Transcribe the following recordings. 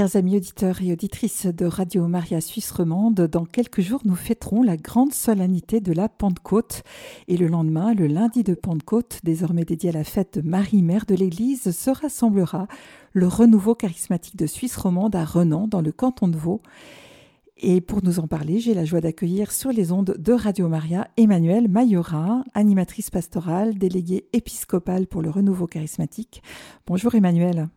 Chers amis auditeurs et auditrices de Radio Maria Suisse Romande, dans quelques jours, nous fêterons la grande solennité de la Pentecôte. Et le lendemain, le lundi de Pentecôte, désormais dédié à la fête de Marie, Mère de l'Église, se rassemblera le renouveau charismatique de Suisse romande à Renan, dans le canton de Vaud. Et pour nous en parler, j'ai la joie d'accueillir sur les ondes de Radio Maria Emmanuel Mayora, animatrice pastorale, déléguée épiscopale pour le renouveau charismatique. Bonjour Emmanuel.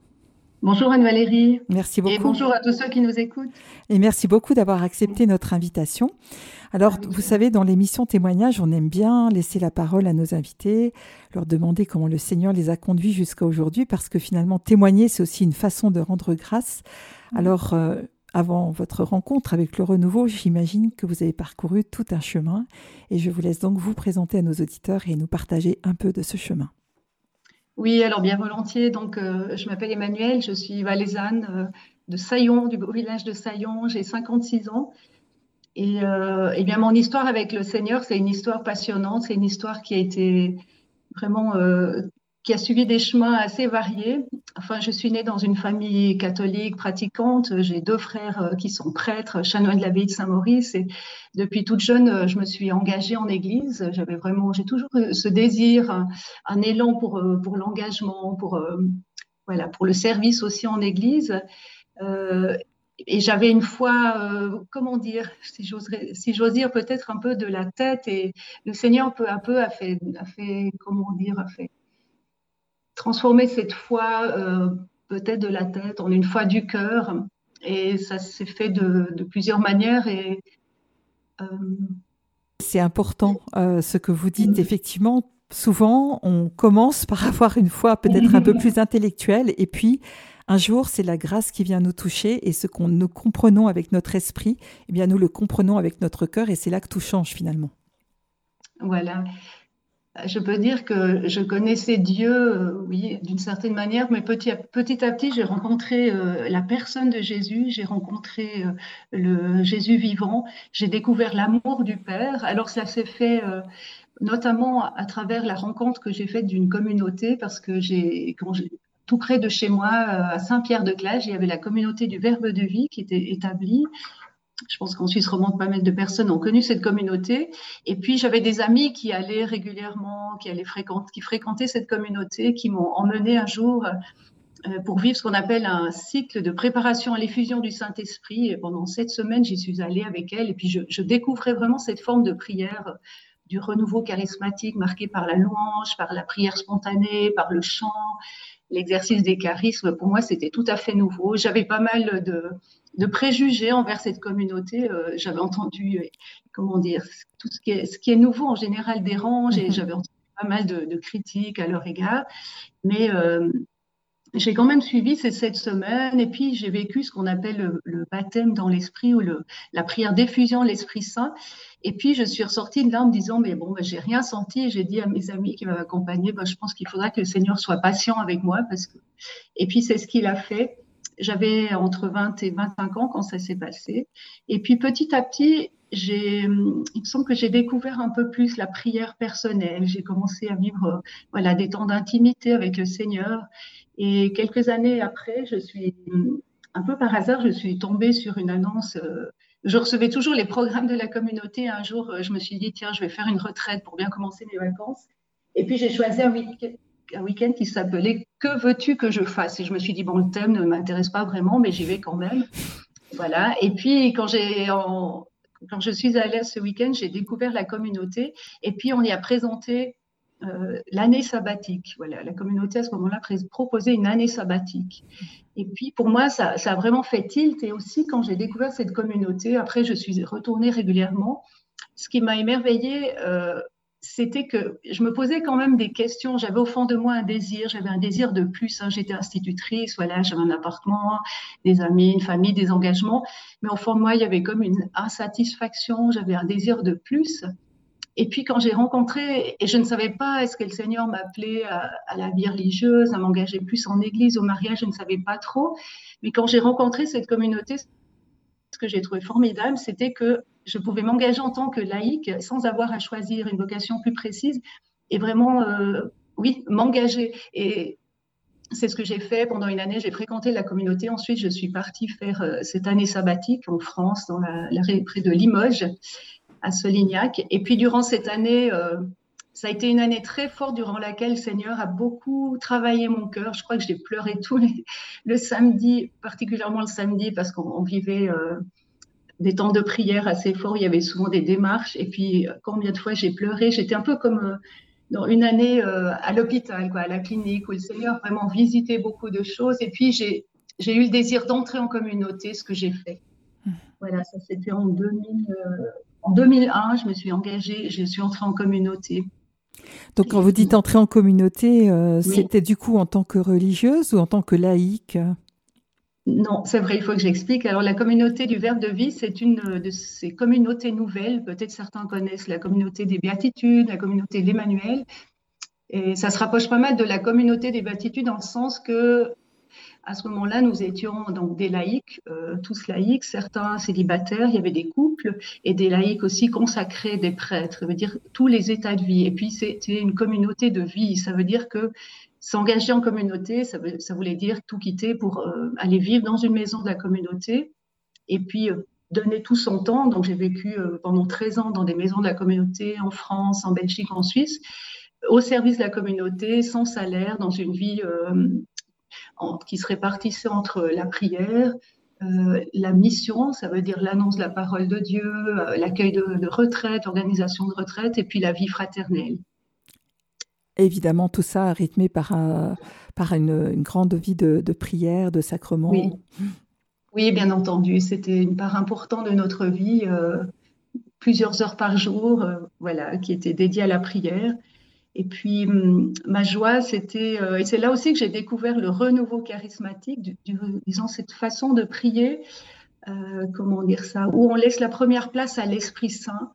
Bonjour Anne-Valérie. Merci beaucoup. Et bonjour à tous ceux qui nous écoutent. Et merci beaucoup d'avoir accepté notre invitation. Alors, vous savez, dans l'émission Témoignage, on aime bien laisser la parole à nos invités, leur demander comment le Seigneur les a conduits jusqu'à aujourd'hui, parce que finalement, témoigner, c'est aussi une façon de rendre grâce. Alors, euh, avant votre rencontre avec le renouveau, j'imagine que vous avez parcouru tout un chemin, et je vous laisse donc vous présenter à nos auditeurs et nous partager un peu de ce chemin. Oui, alors bien volontiers. Donc, euh, je m'appelle Emmanuel, je suis valaisanne euh, de Saillon, du village de Saillon. J'ai 56 ans. Et, euh, et, bien, mon histoire avec le Seigneur, c'est une histoire passionnante. C'est une histoire qui a été vraiment qui a suivi des chemins assez variés. Enfin, je suis née dans une famille catholique pratiquante. J'ai deux frères euh, qui sont prêtres, chanoines de l'abbaye de Saint-Maurice. Et depuis toute jeune, euh, je me suis engagée en Église. J'avais vraiment, j'ai toujours ce désir, un, élan pour euh, pour l'engagement, pour voilà, pour le service aussi en Église. Euh, et j'avais une foi, comment dire, si j'ose si dire, peut-être un peu de la tête. Et le Seigneur peu à peu a fait, a fait comment dire, a fait transformer cette foi euh, peut-être de la tête en une foi du cœur. Et ça s'est fait de, plusieurs manières. Et, euh, C'est important euh, ce que vous dites. Effectivement, souvent, on commence par avoir une foi peut-être un peu plus intellectuelle. Et puis, un jour, c'est la grâce qui vient nous toucher. Et ce qu'on nous comprenons avec notre esprit, eh bien, nous le comprenons avec notre cœur. Et c'est là que tout change finalement. Voilà je peux dire que je connaissais Dieu, euh, oui, d'une certaine manière, mais petit à petit, j'ai rencontré euh, la personne de Jésus, j'ai rencontré euh, le Jésus vivant, j'ai découvert l'amour du Père. Alors ça s'est fait notamment à travers la rencontre que j'ai faite d'une communauté, parce que j'ai, tout près de chez moi, à Saint-Pierre-de-Clage, il y avait la communauté du Verbe de vie qui était établie je pense qu'en Suisse romande, pas mal de personnes ont connu cette communauté. Et puis, j'avais des amis qui allaient régulièrement, qui, allaient fréquentaient cette communauté, qui m'ont emmené un jour euh, pour vivre ce qu'on appelle un cycle de préparation à l'effusion du Saint-Esprit. Et pendant sept semaines, j'y suis allée avec elle. Et puis, je, je découvrais vraiment cette forme de prière du renouveau charismatique marqué par la louange, par la prière spontanée, par le chant, l'exercice des charismes. Pour moi, c'était tout à fait nouveau. J'avais pas mal de, de préjugés envers cette communauté. Euh, j'avais entendu, euh, comment dire, tout ce qui est, ce qui est nouveau en général dérange et mhm. j'avais entendu pas mal de, critiques à leur égard. Mais euh, j'ai quand même suivi ces sept semaines et puis j'ai vécu ce qu'on appelle le, baptême dans l'esprit ou le, la prière d'effusion l'Esprit Saint. Et puis je suis ressortie de là en me disant mais bon, ben, j'ai rien senti. J'ai dit à mes amis qui m'avaient accompagné, ben, je pense qu'il faudra que le Seigneur soit patient avec moi parce que. Et puis c'est ce qu'il a fait. J'avais entre 20 et 25 ans quand ça s'est passé. Et puis petit à petit, il me semble que j'ai découvert un peu plus la prière personnelle. J'ai commencé à vivre voilà, des temps d'intimité avec le Seigneur. Et quelques années après, je suis, un peu par hasard, je suis tombée sur une annonce. Euh, je recevais toujours les programmes de la communauté. Un jour, je me suis dit, tiens, je vais faire une retraite pour bien commencer mes vacances. Et puis, j'ai choisi un week-end un week-end qui s'appelait Que veux-tu que je fasse? Et je me suis dit, bon, le thème ne m'intéresse pas vraiment, mais j'y vais quand même. Voilà. Et puis, quand j'ai. Quand je suis allée ce week-end, j'ai découvert la communauté et puis on y a présenté euh, l'année sabbatique. Voilà, la communauté à ce moment-là proposait une année sabbatique. Et puis pour moi, ça, ça, a vraiment fait tilt. Et aussi quand j'ai découvert cette communauté, après je suis retournée régulièrement. Ce qui m'a émerveillée, euh, c'était que je me posais quand même des questions. J'avais au fond de moi un désir, j'avais un désir de plus. Hein. J'étais institutrice, voilà, j'avais un appartement, des amis, une famille, des engagements. Mais au fond de moi, il y avait comme une insatisfaction, j'avais un désir de plus. Et puis quand j'ai rencontré, et je ne savais pas, est-ce que le Seigneur m'appelait à, la vie religieuse, à m'engager plus en église, au mariage, je ne savais pas trop. Mais quand j'ai rencontré cette communauté, que j'ai trouvé formidable, c'était que je pouvais m'engager en tant que laïque sans avoir à choisir une vocation plus précise et vraiment, euh, oui, m'engager. Et c'est ce que j'ai fait pendant une année. J'ai fréquenté la communauté. Ensuite, je suis partie faire euh, cette année sabbatique en France, dans la, près de Limoges, à Solignac. Et puis, durant cette année, euh, ça a été une année très forte durant laquelle le Seigneur a beaucoup travaillé mon cœur. Je crois que j'ai pleuré tous les, le samedi, particulièrement le samedi, parce qu'on vivait euh, des temps de prière assez forts. Il y avait souvent des démarches. Et puis, combien de fois j'ai pleuré J'étais un peu comme dans une année euh, à l'hôpital, quoi, à la clinique, où le Seigneur a vraiment visité beaucoup de choses. Et puis, j'ai, j'ai eu le désir d'entrer en communauté, ce que j'ai fait. Mmh. Voilà, ça c'était en, 2000, euh, en 2001, je me suis engagée, je suis entrée en communauté. Donc, quand vous dites entrer en communauté, euh, c'était du coup en tant que religieuse ou en tant que laïque? Non, c'est vrai, il faut que j'explique. Alors, la communauté du Verbe de vie, c'est une de ces communautés nouvelles. Peut-être certains connaissent la communauté des Béatitudes, la communauté de l'Emmanuel. Et ça se rapproche pas mal de la communauté des Béatitudes dans le sens que, à ce moment-là, nous étions donc des laïcs, euh, tous laïcs, certains célibataires, il y avait des couples et des laïcs aussi consacrés, des prêtres, ça veut dire tous les états de vie. Et puis, c'était une communauté de vie. Ça veut dire que S'engager en communauté, ça, voulait dire tout quitter pour euh, aller vivre dans une maison de la communauté et puis euh, donner tout son temps. Donc j'ai vécu pendant 13 ans dans des maisons de la communauté en France, en Belgique, en Suisse, au service de la communauté, sans salaire, dans une vie qui se répartissait entre la prière, la mission, ça veut dire l'annonce de la parole de Dieu, l'accueil de, de retraite, organisation de retraite, et puis la vie fraternelle. Évidemment, tout ça rythmé par, par une, grande vie de, prière, de sacrement. Oui. bien entendu. C'était une part importante de notre vie, euh, plusieurs heures par jour, euh, voilà, qui était dédiée à la prière. Et puis, hum, ma joie, c'était, euh, et c'est là aussi que j'ai découvert le renouveau charismatique, disons, cette façon de prier, comment dire ça, où on laisse la première place à l'Esprit Saint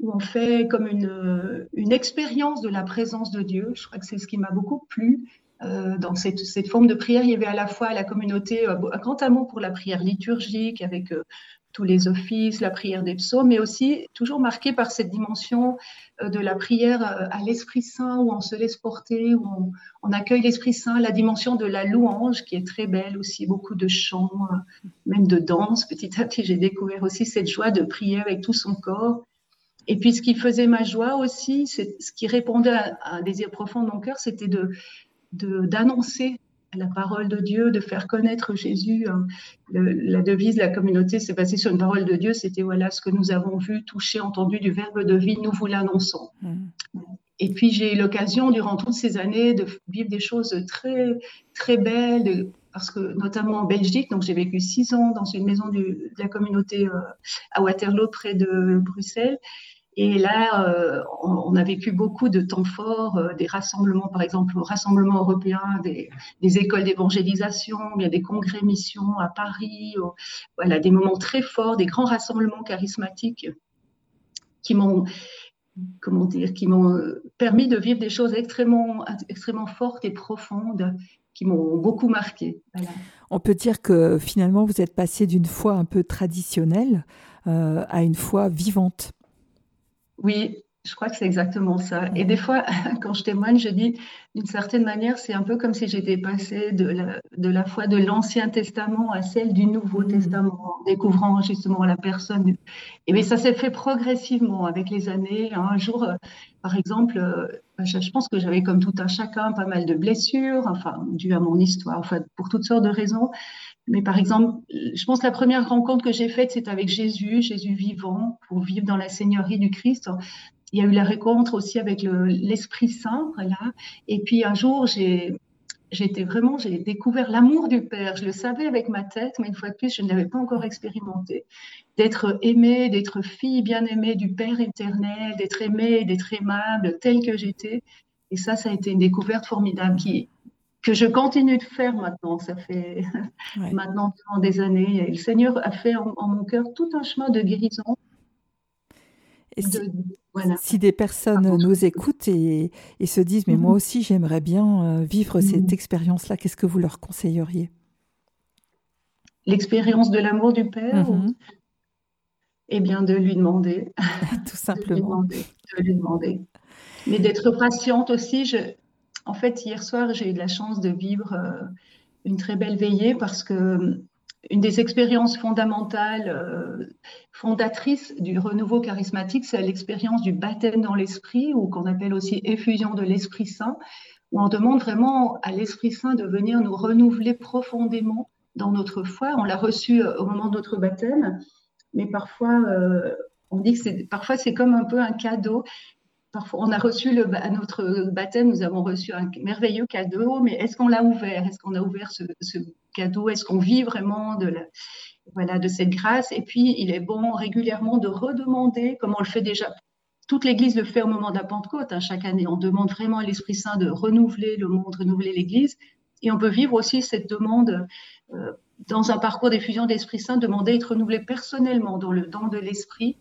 où on fait comme une, expérience de la présence de Dieu. Je crois que c'est ce qui m'a beaucoup plu. Euh, dans cette, forme de prière, il y avait à la fois la communauté, euh, un grand amour pour la prière liturgique avec euh, tous les offices, la prière des psaumes, mais aussi toujours marqué par cette dimension de la prière à l'Esprit Saint, où on se laisse porter, où on, accueille l'Esprit Saint, la dimension de la louange qui est très belle aussi, beaucoup de chants, même de danse. Petit à petit, j'ai découvert aussi cette joie de prier avec tout son corps. Et puis, ce qui faisait ma joie aussi, ce qui répondait à, un désir profond de mon cœur, c'était de d'annoncer la parole de Dieu, de faire connaître Jésus. Hein. la devise de la communauté s'est basée sur une parole de Dieu. C'était voilà ce que nous avons vu, touché, entendu du Verbe de vie, nous vous l'annonçons. Mmh. Et puis j'ai eu l'occasion durant toutes ces années de vivre des choses très très belles, parce que notamment en Belgique, donc j'ai vécu six ans dans une maison de la communauté euh, à Waterloo près de Bruxelles. Et là, euh, on, a vécu beaucoup de temps forts, euh, des rassemblements, par exemple, au Rassemblement européen, des, écoles d'évangélisation, des congrès missions à Paris, voilà, des moments très forts, des grands rassemblements charismatiques qui m'ont comment dire, qui m'ont permis de vivre des choses extrêmement, extrêmement fortes et profondes qui m'ont beaucoup marqué. On peut dire que finalement, vous êtes passé d'une foi un peu traditionnelle euh, à une foi vivante. Oui, je crois que c'est exactement ça. Et des fois, quand je témoigne, je dis, d'une certaine manière, c'est un peu comme si j'étais passée de la, de la foi de l'Ancien Testament à celle du Nouveau mmh. Testament, en découvrant justement la personne. Et bien, ça s'est fait progressivement avec les années. Un jour, euh, par exemple, euh, je pense que j'avais comme tout un chacun pas mal de blessures, enfin, dues à mon histoire, enfin, pour toutes sortes de raisons. Mais par exemple, je pense que la première rencontre que j'ai faite, c'est avec Jésus, Jésus vivant, pour vivre dans la Seigneurie du Christ. Il y a eu la rencontre aussi avec l'Esprit Saint, voilà. Et puis un jour, j'ai j'étais vraiment, découvert l'amour du Père. Je le savais avec ma tête, mais une fois de plus, je ne l'avais pas encore expérimenté. D'être aimée, d'être fille bien aimée du Père éternel, d'être aimée, d'être aimable, telle que j'étais. Et ça, ça a été une découverte formidable qui, que je continue de faire maintenant. Ça fait maintenant des années. Et le Seigneur a fait en, mon cœur tout un chemin de guérison. Et si, des personnes nous écoutent et, se disent, mais moi mhm. aussi j'aimerais bien euh, vivre cette mhm. expérience-là, qu'est-ce que vous leur conseilleriez? L'expérience de l'amour du Père mhm. Eh bien, de lui demander. Tout simplement. de, lui demander, Mais d'être patiente aussi. Je, en fait, hier soir, j'ai eu de la chance de vivre une très belle veillée parce que une des expériences fondamentales, fondatrices du renouveau charismatique, c'est l'expérience du baptême dans l'esprit, ou qu'on appelle aussi effusion de l'Esprit Saint, où on demande vraiment à l'Esprit Saint de venir nous renouveler profondément dans notre foi. On l'a reçu au moment de notre baptême, mais parfois, on dit que parfois c'est comme un peu un cadeau. Parfois, on a reçu à notre baptême, nous avons reçu un merveilleux cadeau, mais est-ce qu'on l'a ouvert? Est-ce qu'on a ouvert ce, cadeau? Est-ce qu'on vit vraiment de, la, voilà, de cette grâce? Et puis, il est bon régulièrement de redemander, comme on le fait déjà. Toute l'Église le fait au moment de la Pentecôte. Hein, chaque année, on demande vraiment à l'Esprit Saint de renouveler le monde, renouveler l'Église. Et on peut vivre aussi cette demande euh, dans un parcours d'effusion d'Esprit Saint, demander à être renouvelé personnellement dans le don de l'Esprit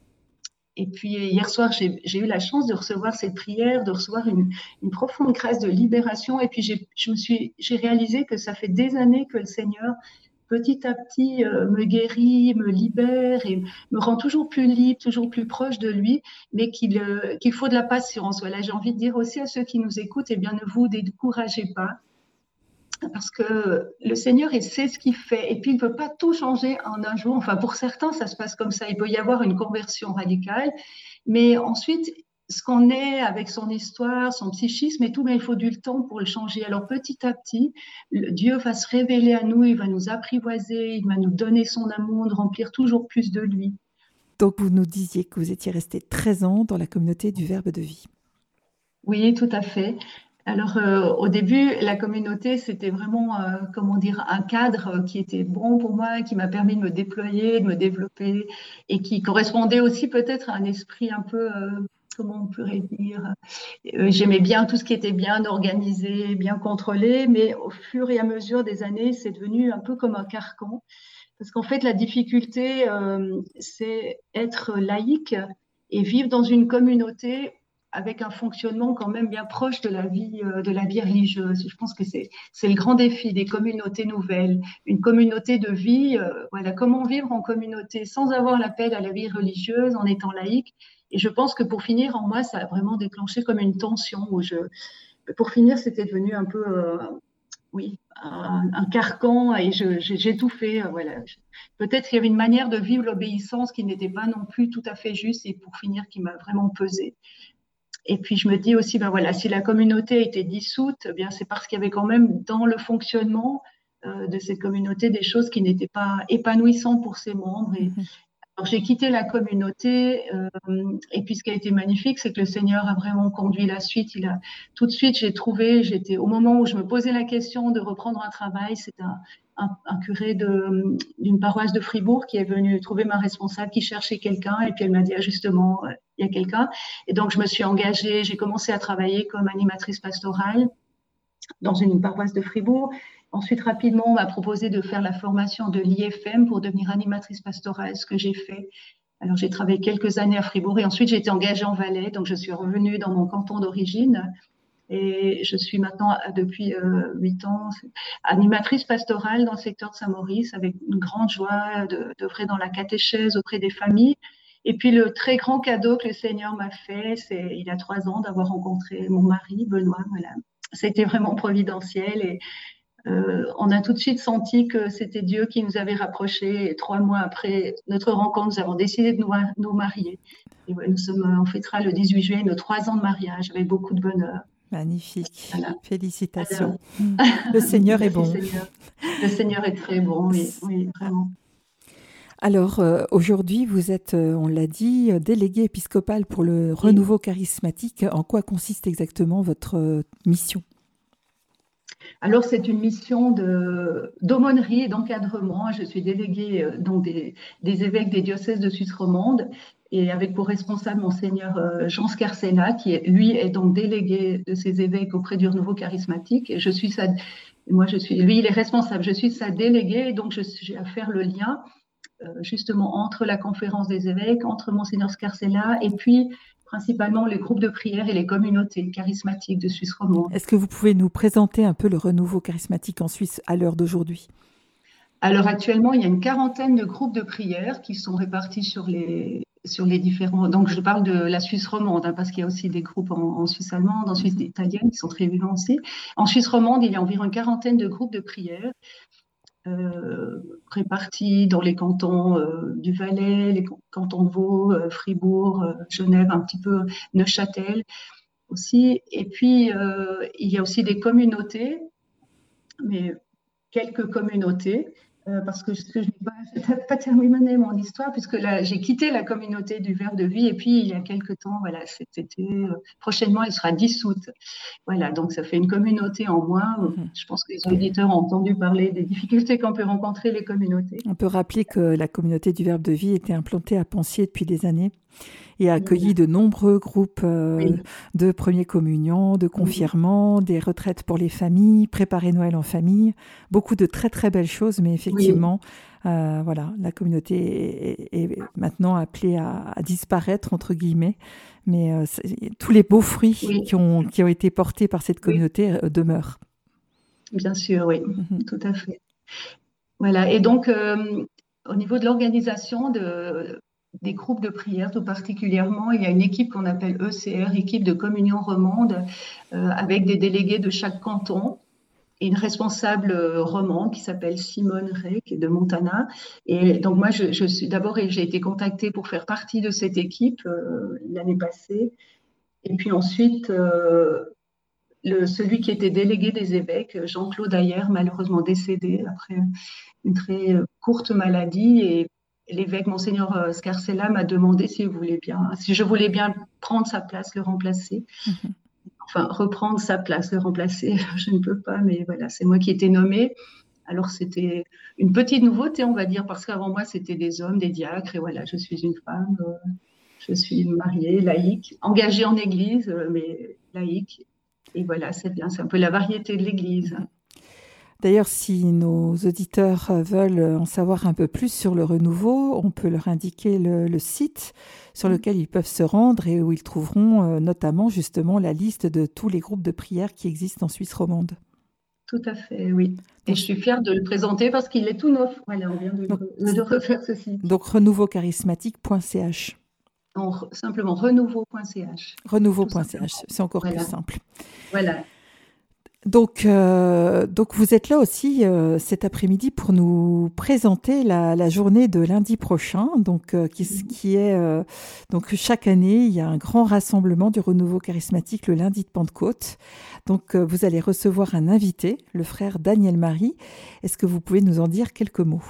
et puis hier soir, j'ai eu la chance de recevoir cette prière, de recevoir une, profonde grâce de libération. Et puis j'ai réalisé que ça fait des années que le Seigneur, petit à petit, euh, me guérit, me libère et me rend toujours plus libre, toujours plus proche de lui, mais qu'il euh, qu'il faut de la patience. Voilà, j'ai envie de dire aussi à ceux qui nous écoutent, eh bien, ne vous découragez pas parce que le Seigneur, il sait ce qu'il fait. Et puis, il ne peut pas tout changer en un jour. Enfin, pour certains, ça se passe comme ça. Il peut y avoir une conversion radicale. Mais ensuite, ce qu'on est avec son histoire, son psychisme et tout, mais il faut du temps pour le changer. Alors, petit à petit, Dieu va se révéler à nous, il va nous apprivoiser, il va nous donner son amour, nous remplir toujours plus de lui. Donc, vous nous disiez que vous étiez resté 13 ans dans la communauté du Verbe de vie. Oui, tout à fait. Alors, euh, au début, la communauté, c'était vraiment, euh, comment dire, un cadre qui était bon pour moi, qui m'a permis de me déployer, de me développer, et qui correspondait aussi peut-être à un esprit un peu, euh, comment on pourrait dire, j'aimais bien tout ce qui était bien organisé, bien contrôlé, mais au fur et à mesure des années, c'est devenu un peu comme un carcan. Parce qu'en fait, la difficulté, c'est être laïque et vivre dans une communauté avec un fonctionnement quand même bien proche de la vie, euh, de la vie religieuse. Je pense que c'est, le grand défi des communautés nouvelles, une communauté de vie. Euh, voilà, comment vivre en communauté sans avoir l'appel à la vie religieuse, en étant laïque. Et je pense que pour finir, en moi, ça a vraiment déclenché comme une tension pour finir, c'était devenu un peu, euh, oui, un, carcan et j'ai tout fait. voilà. Peut-être qu'il y avait une manière de vivre l'obéissance qui n'était pas non plus tout à fait juste et pour finir, qui m'a vraiment pesé. Et puis je me dis aussi, ben voilà, si la communauté a été dissoute, eh bien c'est parce qu'il y avait quand même dans le fonctionnement euh, de cette communauté des choses qui n'étaient pas épanouissantes pour ses membres. Et, mhm. alors j'ai quitté la communauté euh, et puis ce qui a été magnifique, c'est que le Seigneur a vraiment conduit la suite. Il a tout de suite, j'ai trouvé, j'étais au moment où je me posais la question de reprendre un travail, c'est un, un, curé d'une paroisse de Fribourg qui est venu trouver ma responsable, qui cherchait quelqu'un, et puis elle m'a dit ah, justement, euh, il y a quelqu'un. Et donc je me suis engagée, j'ai commencé à travailler comme animatrice pastorale dans une paroisse de Fribourg. Ensuite, rapidement, on m'a proposé de faire la formation de l'IFM pour devenir animatrice pastorale, ce que j'ai fait. Alors, j'ai travaillé quelques années à Fribourg et ensuite, j'ai été engagée en Valais. Donc, je suis revenue dans mon canton d'origine et je suis maintenant, depuis euh, huit ans, animatrice pastorale dans le secteur de Saint-Maurice avec une grande joie d'œuvrer dans la catéchèse auprès des familles. Et puis le très grand cadeau que le Seigneur m'a fait, c'est il y a trois ans d'avoir rencontré mon mari, Benoît. Voilà. C'était vraiment providentiel et euh, on a tout de suite senti que c'était Dieu qui nous avait rapprochés. Et trois mois après notre rencontre, nous avons décidé de nous, nous marier. Et nous sommes, on fêtera le 18 juillet nos trois ans de mariage avec beaucoup de bonheur. Magnifique. Félicitations. le Seigneur est bon. Le Seigneur est très bon, oui, vraiment. Alors euh, aujourd'hui, vous êtes, euh, on l'a dit, euh, délégué épiscopal pour le renouveau charismatique. En quoi consiste exactement votre mission? Alors, c'est une mission d'aumônerie et d'encadrement. Je suis déléguée donc des, des, évêques des diocèses de Suisse romande et avec pour responsable Monseigneur Jean Scarcella, qui est, lui est donc délégué de ces évêques auprès du renouveau charismatique. Et je suis sa, moi je suis, lui il est responsable, je suis sa déléguée, donc j'ai à faire le lien justement entre la conférence des évêques, entre Monseigneur Scarcella et puis principalement les groupes de prière et les communautés charismatiques de Suisse romande. Est-ce que vous pouvez nous présenter un peu le renouveau charismatique en Suisse à l'heure d'aujourd'hui? Alors actuellement, il y a une quarantaine de groupes de prière qui sont répartis sur les, sur les différents. Donc, je parle de la Suisse romande, hein, parce qu'il y a aussi des groupes en, Suisse allemande, en Suisse italienne, qui sont très vivants aussi. En Suisse romande, il y a environ une quarantaine de groupes de prière euh, répartis dans les cantons euh, du Valais, les cantons de Vaud, euh, Fribourg, Genève, un petit peu Neuchâtel aussi. Et puis, il y a aussi des communautés, mais quelques communautés euh, parce que, je n'ai pas, pas, terminé mon histoire, puisque j'ai quitté la communauté du Verbe de Vie, et puis il y a quelques temps, voilà, c'était euh, prochainement, elle sera dissoute. Voilà, donc ça fait une communauté en moins. Mhm. Je pense que les auditeurs ont entendu parler des difficultés qu'on peut rencontrer les communautés. On peut rappeler que la communauté du Verbe de Vie était implantée à Pensier depuis des années et a accueilli de nombreux groupes euh, de première communion, de confirmants, des retraites pour les familles, préparer Noël en famille, beaucoup de très très belles choses, mais effectivement, euh, voilà, la communauté est, maintenant appelée à, disparaître entre guillemets, mais euh, tous les beaux fruits qui, ont, qui ont été portés par cette communauté demeurent. Bien sûr, oui, mhm. tout à fait. Voilà, et donc au niveau de l'organisation de, des groupes de prière tout particulièrement. Il y a une équipe qu'on appelle ECR, équipe de communion romande, euh, avec des délégués de chaque canton et une responsable romande qui s'appelle Simone Rey, qui est de Montana. Et donc moi, je, suis d'abord, j'ai été contactée pour faire partie de cette équipe euh, l'année passée. Et puis ensuite, euh, le, celui qui était délégué des évêques, Jean-Claude Ayer, malheureusement décédé après une très courte maladie et l'évêque Monseigneur euh, Scarcella m'a demandé si, voulais bien, si je voulais bien prendre sa place, le remplacer. Mhm. Enfin, reprendre sa place, le remplacer, je ne peux pas, mais voilà, c'est moi qui ai été nommée. Alors, c'était une petite nouveauté, on va dire, parce qu'avant moi, c'était des hommes, des diacres, et voilà, je suis une femme, euh, je suis mariée, laïque, engagée en église, euh, mais laïque. Et voilà, c'est bien, c'est un peu la variété de l'église. D'ailleurs, si nos auditeurs veulent en savoir un peu plus sur le renouveau, on peut leur indiquer le, site sur lequel ils peuvent se rendre et où ils trouveront euh, notamment justement la liste de tous les groupes de prière qui existent en Suisse romande. Tout à fait, oui. Et je suis fière de le présenter parce qu'il est tout neuf. Voilà, on vient de, de refaire ce site. Donc renouveaucharismatique.ch. Simplement renouveau.ch. Renouveau.ch, c'est encore plus simple. Voilà. Donc, euh, donc vous êtes là aussi euh, cet après-midi pour nous présenter la, journée de lundi prochain, donc euh, qui, qui, est donc chaque année il y a un grand rassemblement du renouveau charismatique le lundi de Pentecôte. Donc vous allez recevoir un invité, le frère Daniel Marie. Est-ce que vous pouvez nous en dire quelques mots?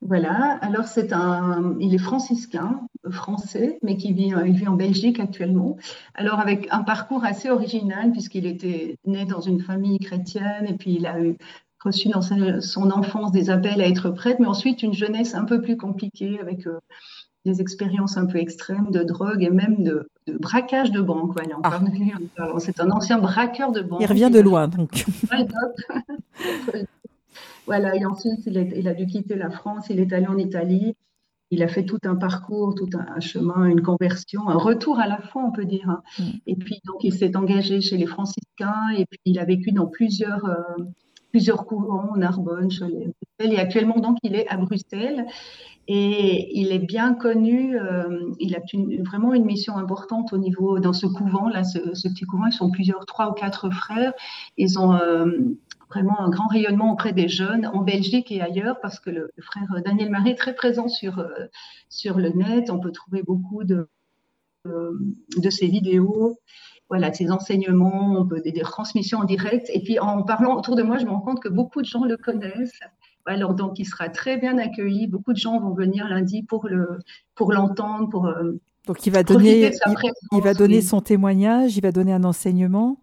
Voilà, alors c'est un, il est franciscain, français, mais qui vit, il vit en Belgique actuellement. Alors avec un parcours assez original puisqu'il était né dans une famille chrétienne et puis il a eu, reçu dans son enfance des appels à être prêtre, mais ensuite une jeunesse un peu plus compliquée avec euh, des expériences un peu extrêmes de drogue et même de, braquage de banque. Voilà, ah. C'est un ancien braqueur de banque. Il revient de loin donc. Voilà, et ensuite, il a, dû quitter la France, il est allé en Italie. Il a fait tout un parcours, tout un, chemin, une conversion, un retour à la foi, on peut dire. Hein. Mm. Et puis, donc, il s'est engagé chez les franciscains et puis il a vécu dans plusieurs, euh, plusieurs courants, Narbonne, Cholet, Et actuellement, donc, il est à Bruxelles et il est bien connu. Euh, il a vraiment une mission importante au niveau, dans ce couvent, là, ce, petit couvent. Ils sont plusieurs, trois ou quatre frères. Ils ont. Euh, vraiment un grand rayonnement auprès des jeunes en Belgique et ailleurs parce que le, frère Daniel Marie est très présent sur, euh, sur le net. On peut trouver beaucoup de, euh, de ses vidéos, voilà, de ses enseignements, on peut, des, des transmissions en direct. Et puis en parlant autour de moi, je me rends compte que beaucoup de gens le connaissent. Alors donc il sera très bien accueilli. Beaucoup de gens vont venir lundi pour le pour l'entendre, pour euh, donc il va donner il, va donner son témoignage, il va donner un enseignement.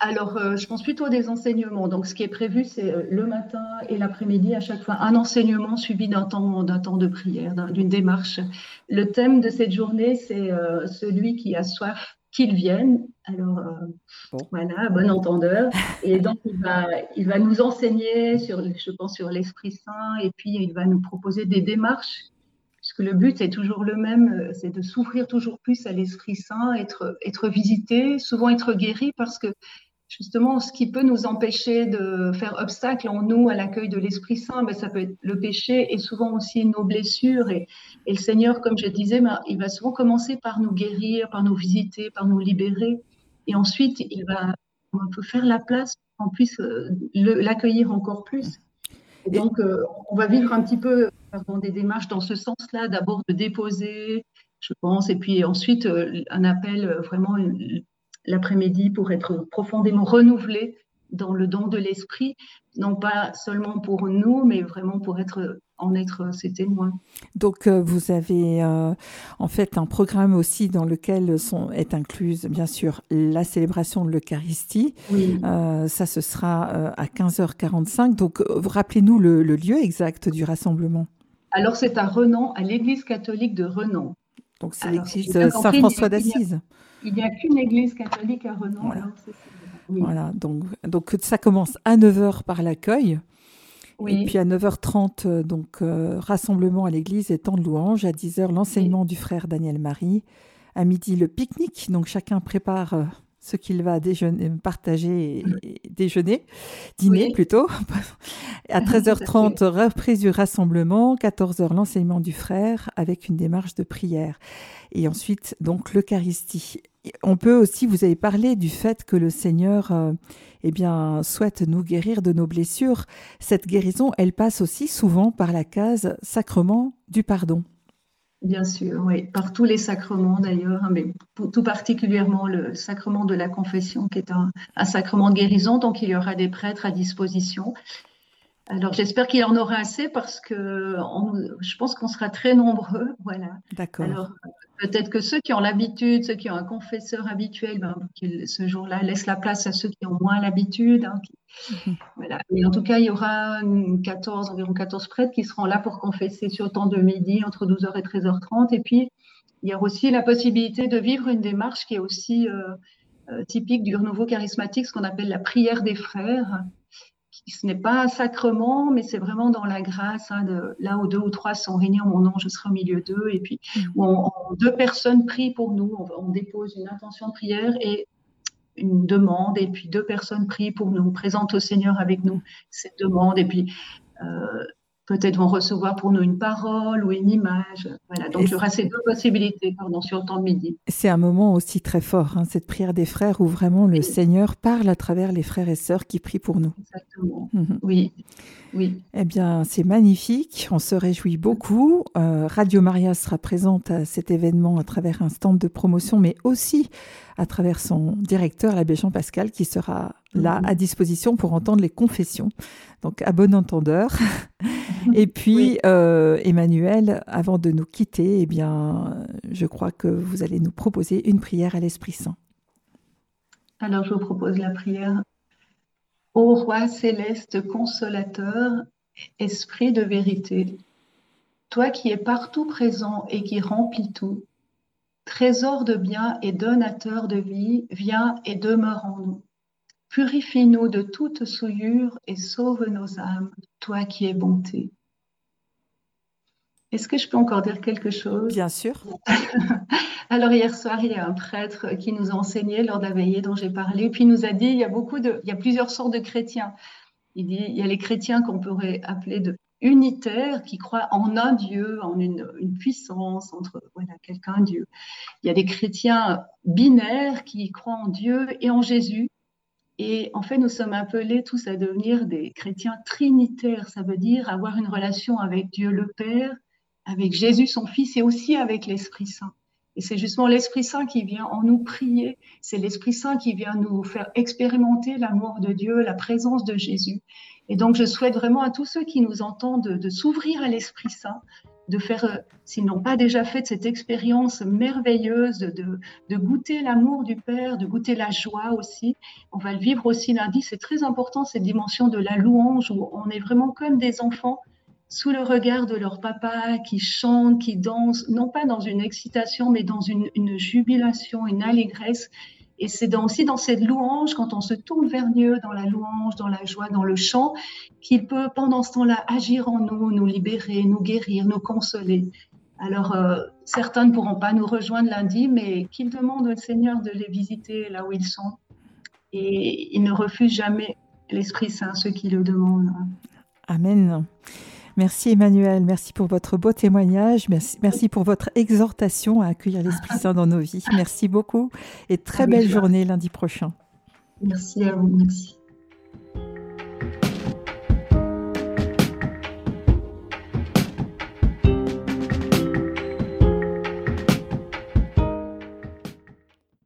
Alors, euh, je pense plutôt des enseignements. Donc, ce qui est prévu, c'est euh, le matin et l'après-midi, à chaque fois, un enseignement suivi d'un temps, d'un temps de prière, d'une démarche. Le thème de cette journée, c'est euh, celui qui a soif qu'il vienne. Alors, voilà, bon entendeur. Et donc, il va, il va nous enseigner, sur, je pense, sur l'Esprit Saint, et puis il va nous proposer des démarches puisque le but est toujours le même, c'est de s'ouvrir toujours plus à l'Esprit Saint, être, être visité, souvent être guéri, parce que justement, ce qui peut nous empêcher de faire obstacle en nous à l'accueil de l'Esprit Saint, ben, ça peut être le péché et souvent aussi nos blessures. Et, le Seigneur, comme je disais, ben, il va souvent commencer par nous guérir, par nous visiter, par nous libérer. Et ensuite, il va un peu faire la place pour qu'on puisse euh, l'accueillir encore plus. Et donc, euh, on va vivre un petit peu dans des démarches dans ce sens-là, d'abord de déposer, je pense, et puis ensuite euh, un appel vraiment l'après-midi pour être profondément renouvelé dans le don de l'esprit, non pas seulement pour nous, mais vraiment pour être en être ses témoins. Donc euh, vous avez euh, en fait un programme aussi dans lequel sont, est incluse bien sûr la célébration de l'Eucharistie. Euh, ça ce sera à 15h45. Donc rappelez-nous le, lieu exact du rassemblement. Alors c'est à Renan, à l'église catholique de Renan. Donc c'est l'église Saint-François d'Assise. Il n'y a, qu'une église catholique à Renan. Voilà, donc, donc ça commence à 9h par l'accueil. Et puis à 9h30, euh, donc euh, rassemblement à l'église et temps de louange. À 10h, l'enseignement du frère Daniel Marie. À midi, le pique-nique. Donc chacun prépare euh, ce qu'il va déjeuner, partager et, déjeuner, dîner plutôt. à 13h30, reprise du rassemblement. 14h, l'enseignement du frère avec une démarche de prière. Et ensuite, donc l'Eucharistie on peut aussi, vous avez parlé du fait que le Seigneur euh, eh bien, souhaite nous guérir de nos blessures. Cette guérison, elle passe aussi souvent par la case sacrement du pardon. Bien sûr, oui, par tous les sacrements d'ailleurs, hein, mais tout particulièrement le sacrement de la confession qui est un, un, sacrement de guérison, donc il y aura des prêtres à disposition. Alors j'espère qu'il y en aura assez parce que je pense qu'on sera très nombreux, voilà. D'accord. Peut-être que ceux qui ont l'habitude, ceux qui ont un confesseur habituel, ben, ce jour-là laissent la place à ceux qui ont moins l'habitude. Hein, mhm. voilà. Mais en tout cas, il y aura 14, environ 14 prêtres qui seront là pour confesser sur le temps de midi, entre 12h et 13h30. Et puis, il y aura aussi la possibilité de vivre une démarche qui est aussi euh, euh, typique du renouveau charismatique, ce qu'on appelle la prière des frères ce n'est pas un sacrement, mais c'est vraiment dans la grâce, hein, de, là où deux ou trois sont réunis en mon nom, je serai au milieu d'eux, et puis mm. où deux personnes prient pour nous, on, dépose une intention de prière et une demande, et puis deux personnes prient pour nous, présentent au Seigneur avec nous cette demande, et puis euh, peut-être vont recevoir pour nous une parole ou une image. Voilà, donc il y aura ces deux possibilités pardon, sur le temps de midi. C'est un moment aussi très fort, hein, cette prière des frères où vraiment le Seigneur parle à travers les frères et sœurs qui prient pour nous. Exactement. Mhm. Oui. Oui. Eh bien, c'est magnifique. On se réjouit beaucoup. Euh, Radio Maria sera présente à cet événement à travers un stand de promotion, mais aussi à travers son directeur, l'abbé Jean Pascal, qui sera là mhm. à disposition pour entendre les confessions. Donc, à bon entendeur. Et puis, euh, Emmanuel, avant de nous quitter, eh bien, je crois que vous allez nous proposer une prière à l'Esprit Saint. Alors, je vous propose la prière Ô roi céleste consolateur, esprit de vérité, toi qui es partout présent et qui remplis tout, trésor de bien et donateur de vie, viens et demeure en nous. Purifie-nous de toute souillure et sauve nos âmes, toi qui es bonté. Est-ce que je peux encore dire quelque chose? Bien sûr. Alors hier soir, il y a un prêtre qui nous a enseigné lors de la veillée dont j'ai parlé, puis il nous a dit il y a beaucoup de, il y a plusieurs sortes de chrétiens. Il dit il y a les chrétiens qu'on pourrait appeler de unitaires qui croient en un Dieu, en une, puissance entre voilà quelqu'un Dieu. Il y a des chrétiens binaires qui croient en Dieu et en Jésus. Et en fait, nous sommes appelés tous à devenir des chrétiens trinitaires. Ça veut dire avoir une relation avec Dieu le Père, avec Jésus son Fils et aussi avec l'Esprit Saint. Et c'est justement l'Esprit Saint qui vient en nous prier, c'est l'Esprit Saint qui vient nous faire expérimenter l'amour de Dieu, la présence de Jésus. Et donc je souhaite vraiment à tous ceux qui nous entendent de, s'ouvrir à l'Esprit Saint, de faire, euh, s'ils n'ont pas déjà fait cette expérience merveilleuse de, de goûter l'amour du Père, de goûter la joie aussi. On va le vivre aussi lundi. C'est très important cette dimension de la louange où on est vraiment comme des enfants sous le regard de leur papa qui chante, qui danse, non pas dans une excitation, mais dans une, jubilation, une allégresse. Et c'est aussi dans cette louange, quand on se tourne vers Dieu, dans la louange, dans la joie, dans le chant, qu'il peut pendant ce temps-là agir en nous, nous libérer, nous guérir, nous consoler. Alors, euh, certains ne pourront pas nous rejoindre lundi, mais qu'ils demandent au Seigneur de les visiter là où ils sont et il ne refuse jamais l'Esprit Saint, ceux qui le demandent. Amen. Merci Emmanuel, merci pour votre beau témoignage, merci, merci pour votre exhortation à accueillir l'Esprit Saint dans nos vies. Merci beaucoup et très belle journée lundi prochain. Merci à vous, merci.